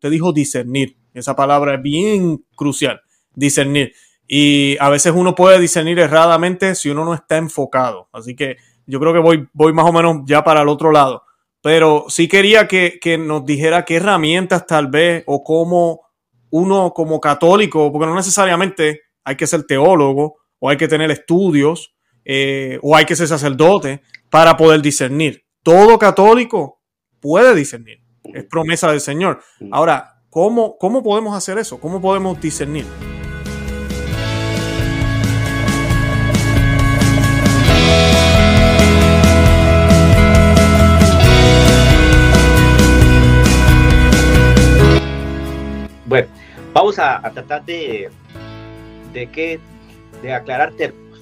Usted dijo discernir. Esa palabra es bien crucial. Discernir. Y a veces uno puede discernir erradamente si uno no está enfocado. Así que yo creo que voy, voy más o menos ya para el otro lado. Pero sí quería que, nos dijera qué herramientas tal vez o cómo uno como católico, porque no necesariamente hay que ser teólogo o hay que tener estudios eh, o hay que ser sacerdote para poder discernir. Todo católico puede discernir. Es promesa del Señor. Ahora, ¿cómo, cómo podemos hacer eso? ¿Cómo podemos discernir? Bueno, vamos a, tratar de, de, de aclarar términos.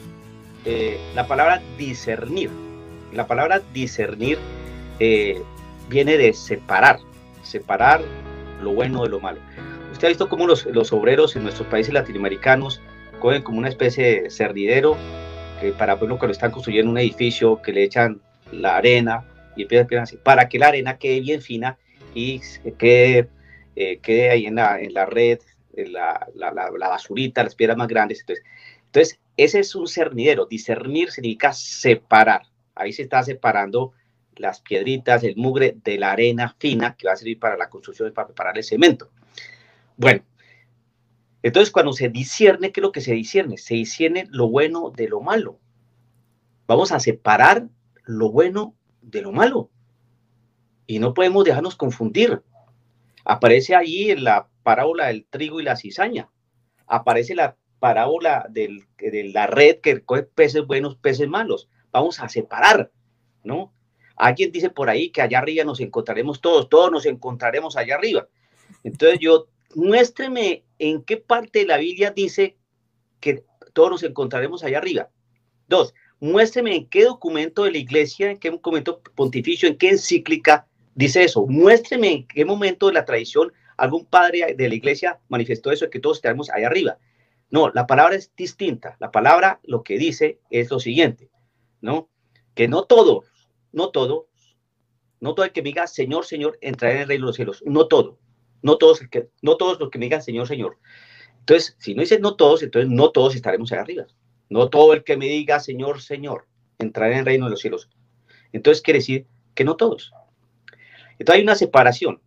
Eh, la palabra discernir. La palabra discernir eh, viene de separar, separar lo bueno de lo malo. Usted ha visto cómo los, obreros en nuestros países latinoamericanos cogen como una especie de cerdidero que para bueno, cuando están construyendo un edificio que le echan la arena y empiezan así, para que la arena quede bien fina y quede eh, quede ahí en la, en la red, la, la, la, basurita, las piedras más grandes. Entonces, entonces, ese es un cernidero. Discernir significa separar. Ahí se está separando las piedritas, el mugre de la arena fina que va a servir para la construcción, para preparar el cemento. Bueno, entonces cuando se discierne, ¿qué es lo que se discierne? Se discierne lo bueno de lo malo. Vamos a separar lo bueno de lo malo. Y no podemos dejarnos confundir. Aparece ahí en la parábola del trigo y la cizaña. Aparece la parábola de la red que coge peces buenos, peces malos. Vamos a separar, ¿no? Alguien dice por ahí que allá arriba nos encontraremos todos, todos nos encontraremos allá arriba. Entonces yo, muéstreme en qué parte de la Biblia dice que todos nos encontraremos allá arriba. Dos, muéstreme en qué documento de la iglesia, en qué documento pontificio, en qué encíclica dice eso. Muéstreme en qué momento de la tradición algún padre de la iglesia manifestó eso, que todos estaremos ahí arriba. No, la palabra es distinta. La palabra lo que dice es lo siguiente, ¿no? Que no todo, no todo, no todo el que me diga Señor, Señor, entrará en el reino de los cielos. No todo, no todos, que, no todos los que me digan Señor, Señor. Entonces, si no dice no todos, entonces no todos estaremos ahí arriba. No todo el que me diga Señor, Señor, entrará en el reino de los cielos. Entonces quiere decir que no todos. Entonces hay una separación,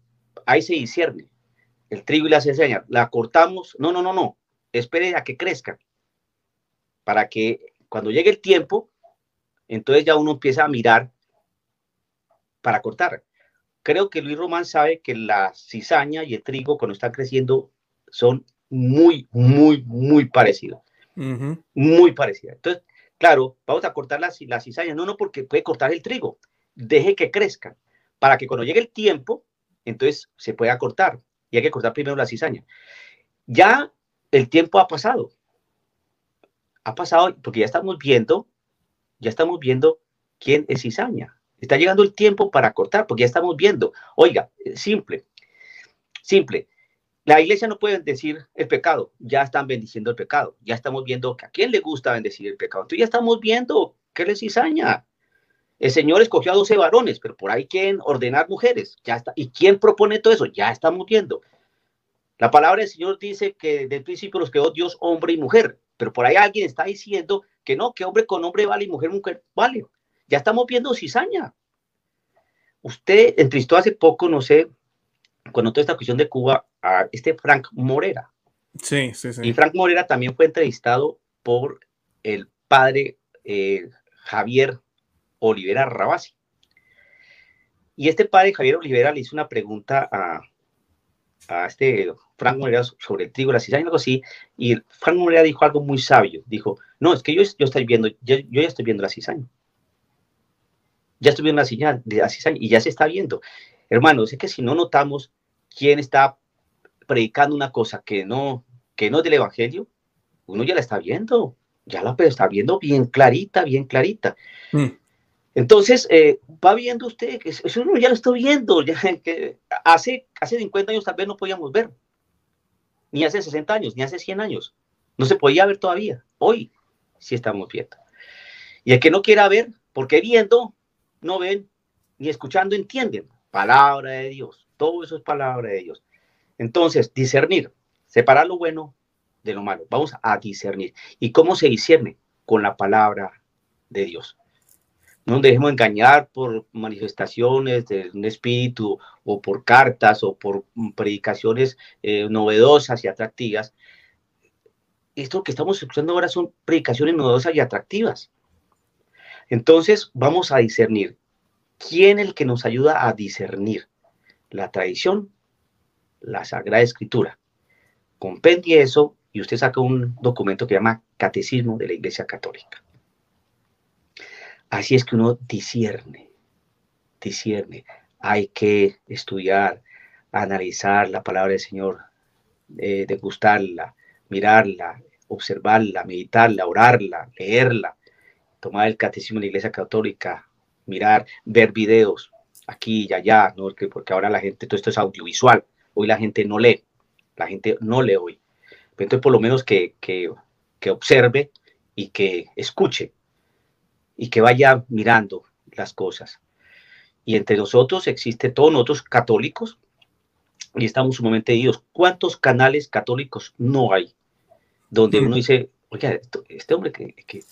ahí se discierne el trigo y la cizaña. La cortamos, no, no, no, no, espere a que crezca, para que cuando llegue el tiempo, entonces ya uno empieza a mirar para cortar. Creo que Luis Román sabe que la cizaña y el trigo cuando están creciendo son muy, muy, muy parecidos. Muy parecidas. Entonces, claro, vamos a cortar la, la cizaña. No, no, porque puede cortar el trigo. Deje que crezca para que cuando llegue el tiempo, entonces se pueda cortar. Y hay que cortar primero la cizaña. Ya el tiempo ha pasado. Ha pasado porque ya estamos viendo, ya estamos viendo quién es cizaña. Está llegando el tiempo para cortar porque ya estamos viendo. Oiga, simple, simple. La iglesia no puede bendecir el pecado, ya están bendiciendo el pecado, ya estamos viendo que a quién le gusta bendecir el pecado. Entonces ya estamos viendo qué es cizaña. El Señor escogió a 12 varones, pero por ahí quieren ordenar mujeres. Ya está. ¿Y quién propone todo eso? Ya estamos viendo. La palabra del Señor dice que desde el principio los creó Dios hombre y mujer, pero por ahí alguien está diciendo que no, que hombre con hombre vale y mujer mujer vale. Ya estamos viendo cizaña. Usted entrevistó hace poco, no sé, cuando toda esta cuestión de Cuba, a este Frank Morera. Sí, sí, sí. Y Frank Morera también fue entrevistado por el padre eh, Javier Olivera Rabasi. Y este padre Javier Olivera le hizo una pregunta a, a este Frank Morera sobre el trigo, la cizaña, algo así, y Frank Morera dijo algo muy sabio. Dijo, no, es que yo, yo estoy viendo, yo, ya estoy viendo la cizaña. Ya la cizaña, la cizaña y ya se está viendo. Hermanos, es que si no notamos quién está predicando una cosa que no, que no es del Evangelio, uno ya la está viendo, ya la está viendo bien clarita, bien clarita. Mm. Entonces, eh, va viendo usted que eso ya lo estoy viendo, ya que hace, hace 50 años tal vez no podíamos ver, ni hace 60 años, ni hace 100 años, no se podía ver todavía, hoy sí estamos viendo. Y el que no quiera ver, porque viendo, no ven, ni escuchando entienden, palabra de Dios, todo eso es palabra de Dios. Entonces, discernir, separar lo bueno de lo malo. Vamos a discernir. ¿Y cómo se discierne? Con la palabra de Dios. No nos dejemos engañar por manifestaciones de un espíritu o por cartas o por predicaciones eh, novedosas y atractivas. Esto que estamos escuchando ahora son predicaciones novedosas y atractivas. Entonces vamos a discernir. ¿Quién es el que nos ayuda a discernir? La tradición, la Sagrada Escritura. Compendie eso y usted saca un documento que llama Catecismo de la Iglesia Católica. Así es que uno discierne, discierne. Hay que estudiar, analizar la palabra del Señor, eh, degustarla, mirarla, observarla, meditarla, orarla, leerla, tomar el catecismo de la Iglesia Católica, mirar, ver videos aquí y allá, ¿no? porque, porque ahora la gente, todo esto es audiovisual, hoy la gente no lee, la gente no lee hoy. Entonces, por lo menos que, que, que observe y que escuche y que vaya mirando las cosas. Y entre nosotros existe todos nosotros católicos y estamos sumamente dios ¿Cuántos canales católicos no hay? Donde uno dice, oye, este hombre que,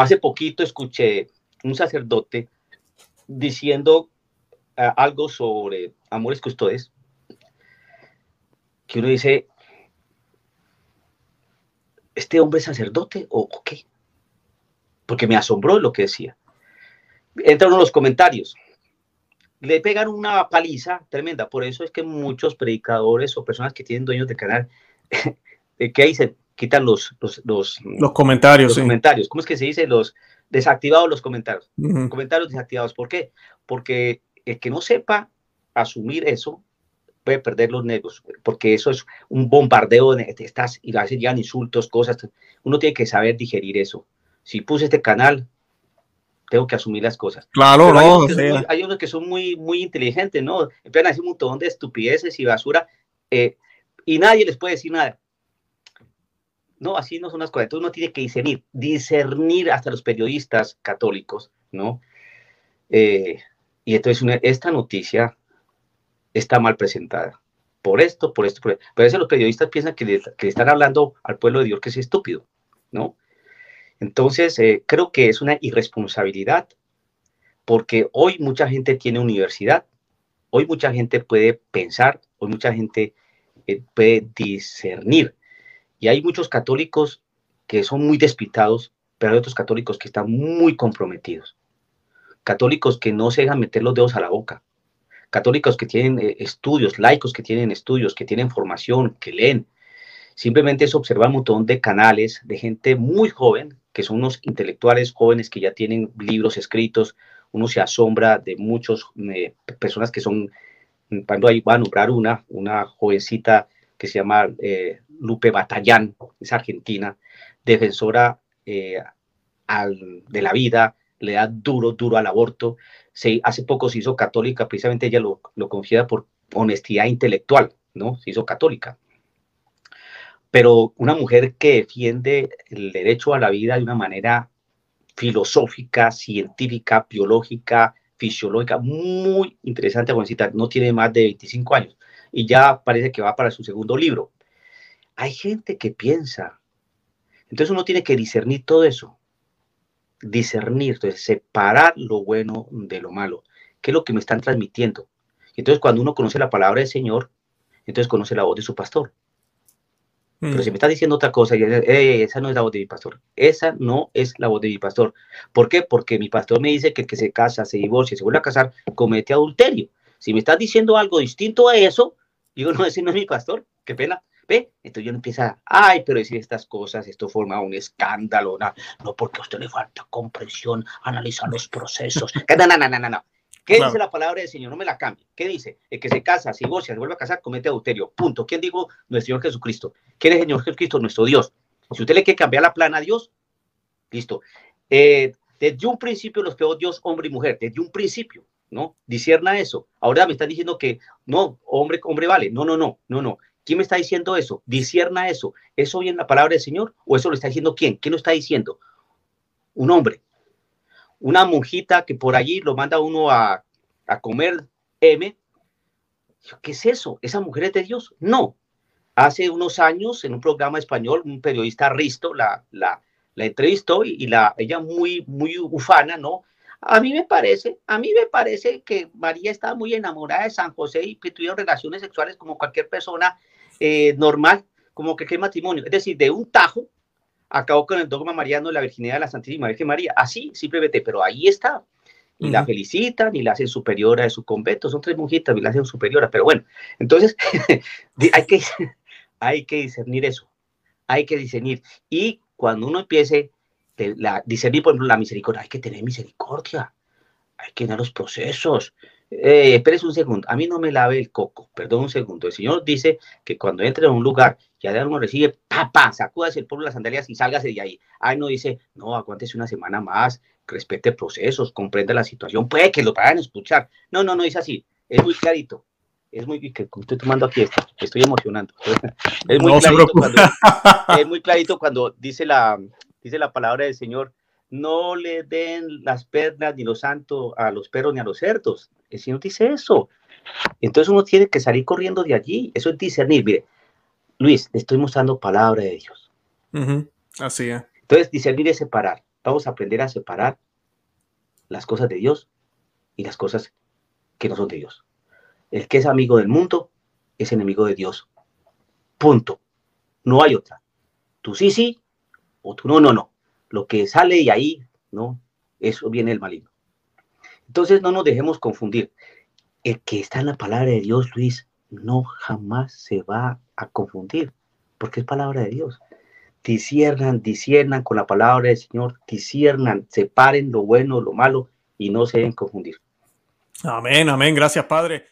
hace poquito escuché un sacerdote diciendo ah, algo sobre amores custodes, que uno dice, ¿este hombre es sacerdote o qué? porque me asombró lo que decía. Entraron los comentarios. Le pegan una paliza tremenda. Por eso es que muchos predicadores o personas que tienen dueños de canal, ¿qué dicen? Quitan los, los, los, comentarios. comentarios. ¿Cómo es que se dice? Los desactivados los comentarios. Comentarios desactivados. ¿Por qué? Porque el que no sepa asumir eso puede perder los negros, porque eso es un bombardeo de estas y a veces llegan insultos, cosas. Uno tiene que saber digerir eso si puse este canal, tengo que asumir las cosas. Claro, no. Hay unos, que son muy, muy inteligentes, ¿no? Empiezan a decir un montón de estupideces y basura eh, y nadie les puede decir nada. No, así no son las cosas. Entonces uno tiene que discernir, discernir hasta los periodistas católicos, ¿no? Eh, y entonces esta noticia está mal presentada. Por esto, por esto, por esto. Pero a veces los periodistas piensan que le, que están hablando al pueblo de Dios que es estúpido, ¿no? Entonces, eh, creo que es una irresponsabilidad porque hoy mucha gente tiene universidad, hoy mucha gente puede pensar, hoy mucha gente eh, puede discernir. Y hay muchos católicos que son muy despistados, pero hay otros católicos que están muy comprometidos. Católicos que no se dejan meter los dedos a la boca. Católicos que tienen eh, estudios, laicos que tienen estudios, que tienen formación, que leen. Simplemente es observar un montón de canales de gente muy joven que son unos intelectuales jóvenes que ya tienen libros escritos, uno se asombra de muchas eh, personas que son, cuando ahí va a nombrar una, una jovencita que se llama eh, Lupe Batallán, es argentina, defensora eh, de la vida, le da duro, duro al aborto. Se, hace poco se hizo católica, precisamente ella lo, lo confiesa por honestidad intelectual, ¿no? Se hizo católica pero una mujer que defiende el derecho a la vida de una manera filosófica, científica, biológica, fisiológica, muy interesante, jovencita, no tiene más de 25 años y ya parece que va para su segundo libro. Hay gente que piensa, entonces uno tiene que discernir todo eso, discernir, entonces separar lo bueno de lo malo, qué es lo que me están transmitiendo. Entonces cuando uno conoce la palabra del Señor, entonces conoce la voz de su pastor. Pero mm. si me está diciendo otra cosa, esa no es la voz de mi pastor. Esa no es la voz de mi pastor. ¿Por qué? Porque mi pastor me dice que el que se casa, se divorcia, se vuelve a casar, comete adulterio. Si me estás diciendo algo distinto a eso, digo, no, ese no es mi pastor. Qué pena. ¿Ve? Entonces yo empieza, ay, pero decir estas cosas, esto forma un escándalo, no, no porque a usted le falta comprensión, analizar los procesos. No, no, no, no, no. ¿Qué dice la palabra del Señor? No me la cambie. ¿Qué dice? El que se casa, se divorcia, se vuelve a casar, comete adulterio. Punto. ¿Quién dijo? Nuestro Señor Jesucristo. ¿Quién es el Señor Jesucristo? Nuestro Dios. Si usted le quiere cambiar la plana a Dios, listo. Eh, desde un principio los creó Dios, hombre y mujer. Desde un principio, ¿no? Disierna eso. Ahora me está diciendo que no, hombre, hombre vale. No, no, no, no, no. ¿Quién me está diciendo eso? Disierna eso. ¿Eso viene la palabra del Señor o eso lo está diciendo quién? ¿Quién lo está diciendo? Un hombre una monjita que por allí lo manda uno a, comer M, ¿Qué es eso? ¿Esa mujer es de Dios? No. Hace unos años, en un programa español, un periodista Risto la, la, entrevistó y, la, ella muy, muy ufana, ¿no? A mí me parece, a mí me parece que María estaba muy enamorada de San José y que tuvieron relaciones sexuales como cualquier persona eh, normal, como que qué matrimonio. Es decir, de un tajo acabó con el dogma mariano de la virginidad de la Santísima Virgen María. Así, simplemente, pero ahí está. Y la felicitan y la hacen superiora de su convento. Son tres mujitas y la hacen superiora. Pero bueno, entonces hay, que, hay que discernir eso. Hay que discernir. Y cuando uno empiece la, discernir, por ejemplo, la misericordia, hay que tener misericordia. Hay que tener los procesos. Eh, espérese un segundo, a mí no me lave el coco, perdón un segundo. El Señor dice que cuando entre en un lugar, ya de uno recibe, papá, sacúdase el polvo de las sandalias y sálgase de ahí. Ay, no dice, no, aguántese una semana más, respete procesos, comprenda la situación, puede que lo vayan a escuchar. No, no, no es así, es muy clarito. Es muy, que estoy tomando aquí esto, estoy emocionando. Es muy, clarito cuando, es muy clarito cuando dice la, dice la palabra del Señor, no le den las pernas ni los santos a los perros ni a los cerdos. El Señor dice eso. Entonces uno tiene que salir corriendo de allí. Eso es discernir. Mire, Luis, le estoy mostrando palabra de Dios. Así es. Entonces, discernir es separar. Vamos a aprender a separar las cosas de Dios y las cosas que no son de Dios. El que es amigo del mundo es enemigo de Dios. Punto. No hay otra. Tú sí, sí, no, no, no lo que sale y ahí, ¿no? Eso viene el maligno. Entonces no nos dejemos confundir. El que está en la palabra de Dios, Luis, no jamás se va a confundir, porque es palabra de Dios. Disiernan, disiernan con la palabra del Señor, disiernan, separen lo bueno, lo malo y no se deben confundir. Amén, amén. Gracias, Padre.